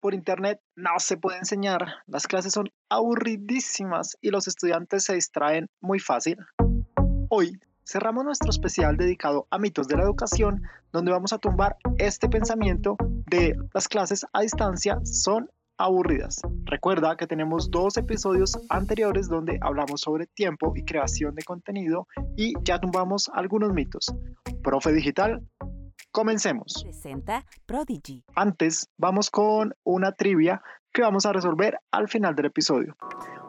por internet no se puede enseñar, las clases son aburridísimas y los estudiantes se distraen muy fácil. Hoy cerramos nuestro especial dedicado a mitos de la educación, donde vamos a tumbar este pensamiento de las clases a distancia son aburridas. Recuerda que tenemos dos episodios anteriores donde hablamos sobre tiempo y creación de contenido y ya tumbamos algunos mitos. Profe Digital, comencemos. Presenta Prodigy. Antes, vamos con una trivia que vamos a resolver al final del episodio.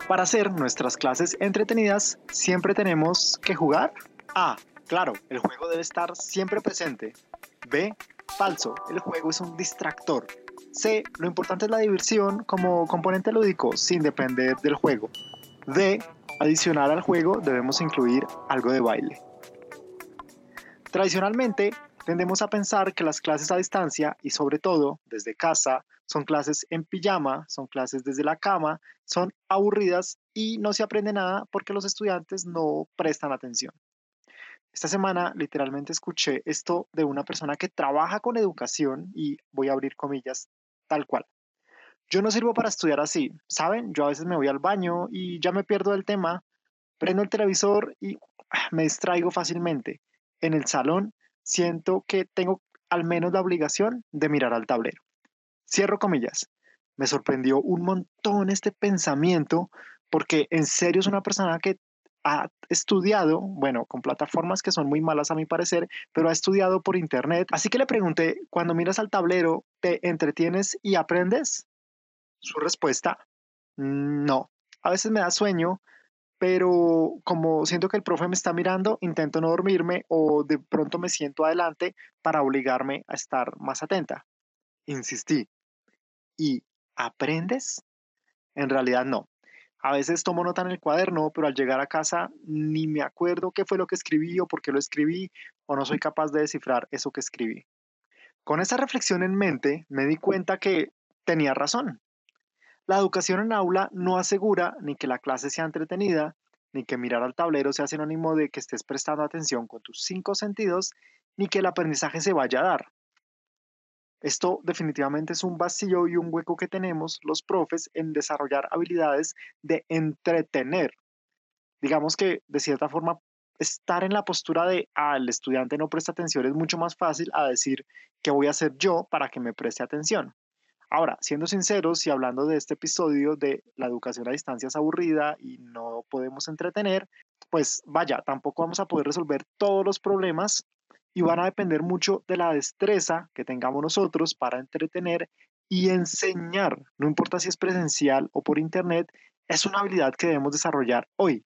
Para hacer nuestras clases entretenidas, siempre tenemos que jugar. A. Claro, el juego debe estar siempre presente. B. Falso, el juego es un distractor. C. Lo importante es la diversión como componente lúdico sin depender del juego. D. Adicional al juego debemos incluir algo de baile. Tradicionalmente, tendemos a pensar que las clases a distancia y sobre todo desde casa son clases en pijama, son clases desde la cama, son aburridas y no se aprende nada porque los estudiantes no prestan atención. Esta semana literalmente escuché esto de una persona que trabaja con educación y voy a abrir comillas tal cual. Yo no sirvo para estudiar así, ¿saben? Yo a veces me voy al baño y ya me pierdo el tema, prendo el televisor y ah, me distraigo fácilmente. En el salón siento que tengo al menos la obligación de mirar al tablero. Cierro comillas. Me sorprendió un montón este pensamiento porque en serio es una persona que ha estudiado, bueno, con plataformas que son muy malas a mi parecer, pero ha estudiado por internet. Así que le pregunté, cuando miras al tablero, ¿te entretienes y aprendes? Su respuesta, no. A veces me da sueño, pero como siento que el profe me está mirando, intento no dormirme o de pronto me siento adelante para obligarme a estar más atenta. Insistí. ¿Y aprendes? En realidad no. A veces tomo nota en el cuaderno, pero al llegar a casa ni me acuerdo qué fue lo que escribí o por qué lo escribí o no soy capaz de descifrar eso que escribí. Con esa reflexión en mente, me di cuenta que tenía razón. La educación en aula no asegura ni que la clase sea entretenida, ni que mirar al tablero sea sinónimo de que estés prestando atención con tus cinco sentidos, ni que el aprendizaje se vaya a dar. Esto definitivamente es un vacío y un hueco que tenemos los profes en desarrollar habilidades de entretener. Digamos que de cierta forma estar en la postura de ah, el estudiante no presta atención es mucho más fácil a decir qué voy a hacer yo para que me preste atención. Ahora, siendo sinceros y hablando de este episodio de la educación a distancia es aburrida y no podemos entretener, pues vaya, tampoco vamos a poder resolver todos los problemas y van a depender mucho de la destreza que tengamos nosotros para entretener y enseñar. No importa si es presencial o por internet, es una habilidad que debemos desarrollar hoy.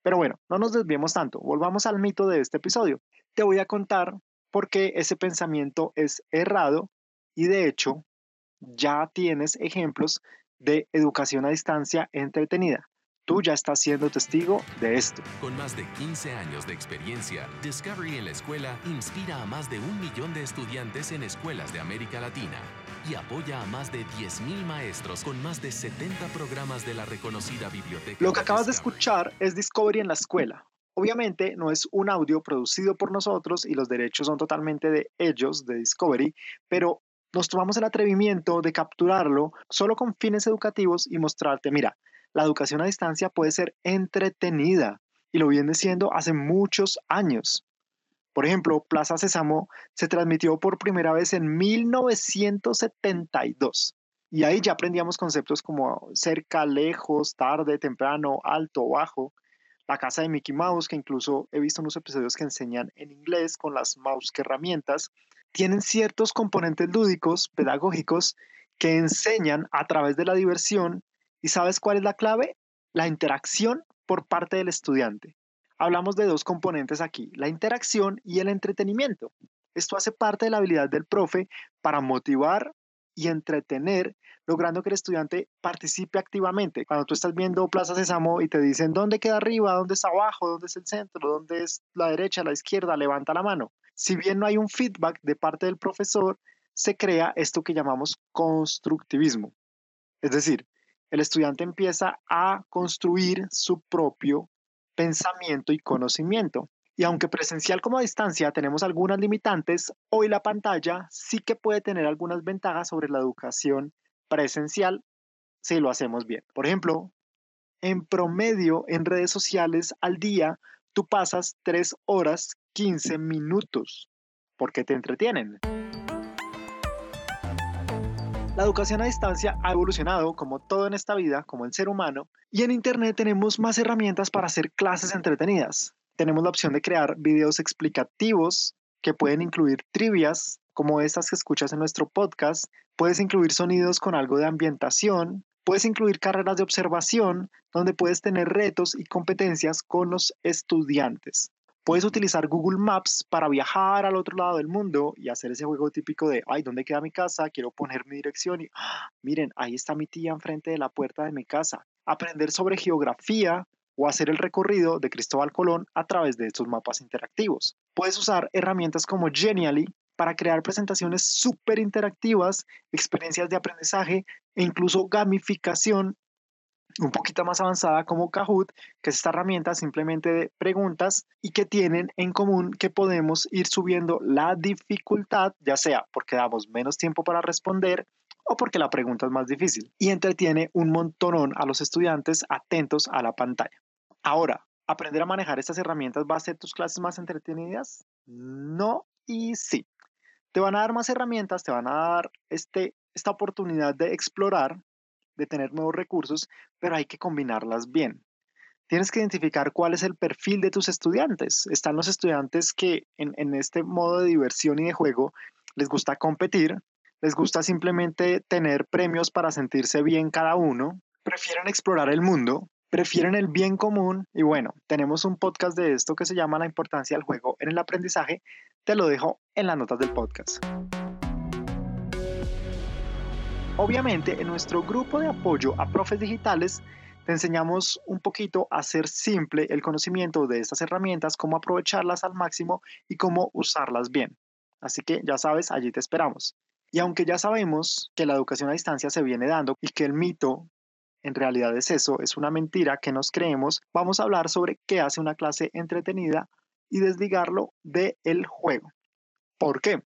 Pero bueno, no nos desviemos tanto, volvamos al mito de este episodio. Te voy a contar por qué ese pensamiento es errado y de hecho ya tienes ejemplos de educación a distancia entretenida. Tú ya estás siendo testigo de esto. Con más de 15 años de experiencia, Discovery en la escuela inspira a más de un millón de estudiantes en escuelas de América Latina y apoya a más de 10.000 maestros con más de 70 programas de la reconocida biblioteca. Lo que acabas de escuchar es Discovery en la escuela. Obviamente no es un audio producido por nosotros y los derechos son totalmente de ellos, de Discovery, pero nos tomamos el atrevimiento de capturarlo solo con fines educativos y mostrarte, mira, la educación a distancia puede ser entretenida y lo viene siendo hace muchos años. Por ejemplo, Plaza Sésamo se transmitió por primera vez en 1972 y ahí ya aprendíamos conceptos como cerca, lejos, tarde, temprano, alto, bajo. La casa de Mickey Mouse, que incluso he visto unos episodios que enseñan en inglés con las mouse herramientas, tienen ciertos componentes lúdicos, pedagógicos, que enseñan a través de la diversión ¿Y sabes cuál es la clave? La interacción por parte del estudiante. Hablamos de dos componentes aquí, la interacción y el entretenimiento. Esto hace parte de la habilidad del profe para motivar y entretener, logrando que el estudiante participe activamente. Cuando tú estás viendo Plaza Sésamo y te dicen dónde queda arriba, dónde está abajo, dónde es el centro, dónde es la derecha, la izquierda, levanta la mano. Si bien no hay un feedback de parte del profesor, se crea esto que llamamos constructivismo. Es decir, el estudiante empieza a construir su propio pensamiento y conocimiento. Y aunque presencial como a distancia tenemos algunas limitantes, hoy la pantalla sí que puede tener algunas ventajas sobre la educación presencial si lo hacemos bien. Por ejemplo, en promedio en redes sociales al día, tú pasas 3 horas 15 minutos porque te entretienen. La educación a distancia ha evolucionado como todo en esta vida, como el ser humano, y en Internet tenemos más herramientas para hacer clases entretenidas. Tenemos la opción de crear videos explicativos que pueden incluir trivias, como estas que escuchas en nuestro podcast. Puedes incluir sonidos con algo de ambientación. Puedes incluir carreras de observación, donde puedes tener retos y competencias con los estudiantes. Puedes utilizar Google Maps para viajar al otro lado del mundo y hacer ese juego típico de, ay, ¿dónde queda mi casa? Quiero poner mi dirección y, ¡ah! miren, ahí está mi tía enfrente de la puerta de mi casa. Aprender sobre geografía o hacer el recorrido de Cristóbal Colón a través de estos mapas interactivos. Puedes usar herramientas como Genially para crear presentaciones súper interactivas, experiencias de aprendizaje e incluso gamificación un poquito más avanzada como Kahoot, que es esta herramienta simplemente de preguntas y que tienen en común que podemos ir subiendo la dificultad, ya sea porque damos menos tiempo para responder o porque la pregunta es más difícil y entretiene un montonón a los estudiantes atentos a la pantalla. Ahora, ¿aprender a manejar estas herramientas va a hacer tus clases más entretenidas? No y sí. Te van a dar más herramientas, te van a dar este, esta oportunidad de explorar de tener nuevos recursos, pero hay que combinarlas bien. Tienes que identificar cuál es el perfil de tus estudiantes. Están los estudiantes que en, en este modo de diversión y de juego les gusta competir, les gusta simplemente tener premios para sentirse bien cada uno, prefieren explorar el mundo, prefieren el bien común y bueno, tenemos un podcast de esto que se llama La importancia del juego en el aprendizaje, te lo dejo en las notas del podcast. Obviamente, en nuestro grupo de apoyo a profes digitales, te enseñamos un poquito a hacer simple el conocimiento de estas herramientas, cómo aprovecharlas al máximo y cómo usarlas bien. Así que ya sabes, allí te esperamos. Y aunque ya sabemos que la educación a distancia se viene dando y que el mito en realidad es eso, es una mentira que nos creemos, vamos a hablar sobre qué hace una clase entretenida y desligarlo del el juego. ¿Por qué?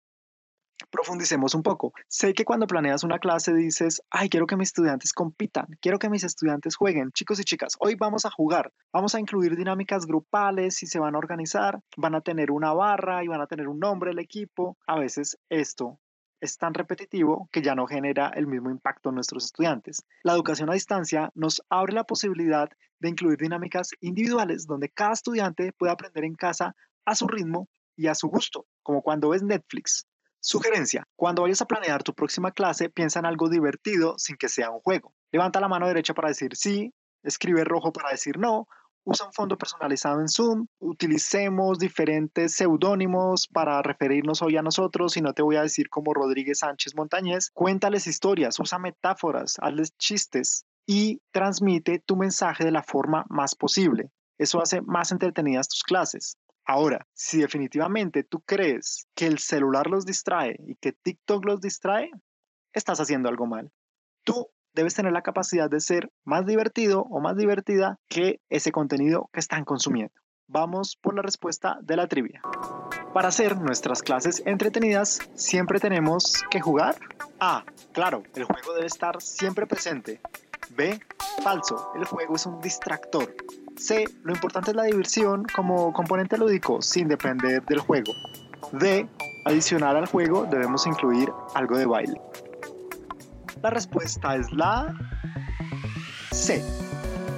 profundicemos un poco. Sé que cuando planeas una clase dices, ay, quiero que mis estudiantes compitan, quiero que mis estudiantes jueguen. Chicos y chicas, hoy vamos a jugar, vamos a incluir dinámicas grupales y se van a organizar, van a tener una barra y van a tener un nombre el equipo. A veces esto es tan repetitivo que ya no genera el mismo impacto en nuestros estudiantes. La educación a distancia nos abre la posibilidad de incluir dinámicas individuales donde cada estudiante puede aprender en casa a su ritmo y a su gusto, como cuando ves Netflix. Sugerencia, cuando vayas a planear tu próxima clase, piensa en algo divertido sin que sea un juego. Levanta la mano derecha para decir sí, escribe rojo para decir no, usa un fondo personalizado en Zoom, utilicemos diferentes seudónimos para referirnos hoy a nosotros y no te voy a decir como Rodríguez Sánchez Montañez, cuéntales historias, usa metáforas, hazles chistes y transmite tu mensaje de la forma más posible. Eso hace más entretenidas tus clases. Ahora, si definitivamente tú crees que el celular los distrae y que TikTok los distrae, estás haciendo algo mal. Tú debes tener la capacidad de ser más divertido o más divertida que ese contenido que están consumiendo. Vamos por la respuesta de la trivia. Para hacer nuestras clases entretenidas, siempre tenemos que jugar. A. Claro, el juego debe estar siempre presente. B. Falso, el juego es un distractor. C. Lo importante es la diversión como componente lúdico sin depender del juego. D. Adicional al juego debemos incluir algo de baile. La respuesta es la C.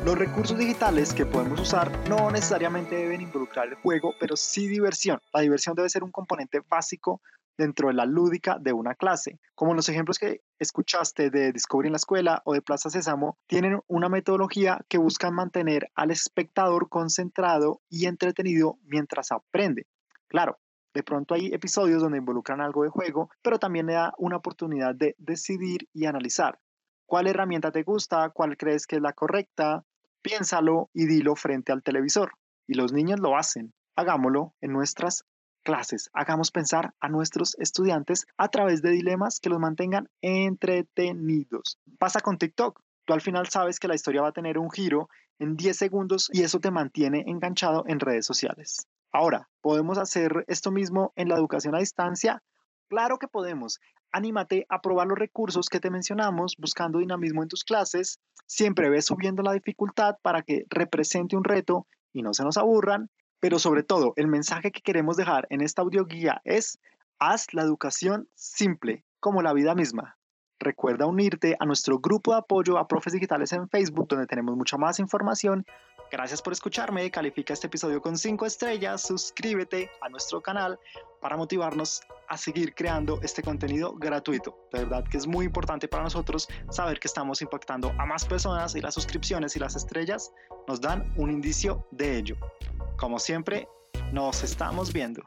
Los recursos digitales que podemos usar no necesariamente deben involucrar el juego, pero sí diversión. La diversión debe ser un componente básico dentro de la lúdica de una clase. Como los ejemplos que escuchaste de Discovery en la escuela o de Plaza Sésamo, tienen una metodología que busca mantener al espectador concentrado y entretenido mientras aprende. Claro, de pronto hay episodios donde involucran algo de juego, pero también le da una oportunidad de decidir y analizar. ¿Cuál herramienta te gusta? ¿Cuál crees que es la correcta? Piénsalo y dilo frente al televisor. Y los niños lo hacen. Hagámoslo en nuestras clases. Hagamos pensar a nuestros estudiantes a través de dilemas que los mantengan entretenidos. Pasa con TikTok. Tú al final sabes que la historia va a tener un giro en 10 segundos y eso te mantiene enganchado en redes sociales. Ahora, ¿podemos hacer esto mismo en la educación a distancia? Claro que podemos. anímate a probar los recursos que te mencionamos buscando dinamismo en tus clases. Siempre ves subiendo la dificultad para que represente un reto y no se nos aburran. Pero sobre todo, el mensaje que queremos dejar en esta audioguía es, haz la educación simple, como la vida misma. Recuerda unirte a nuestro grupo de apoyo a profes digitales en Facebook, donde tenemos mucha más información. Gracias por escucharme, califica este episodio con 5 estrellas, suscríbete a nuestro canal para motivarnos a seguir creando este contenido gratuito. De verdad que es muy importante para nosotros saber que estamos impactando a más personas y las suscripciones y las estrellas nos dan un indicio de ello. Como siempre, nos estamos viendo.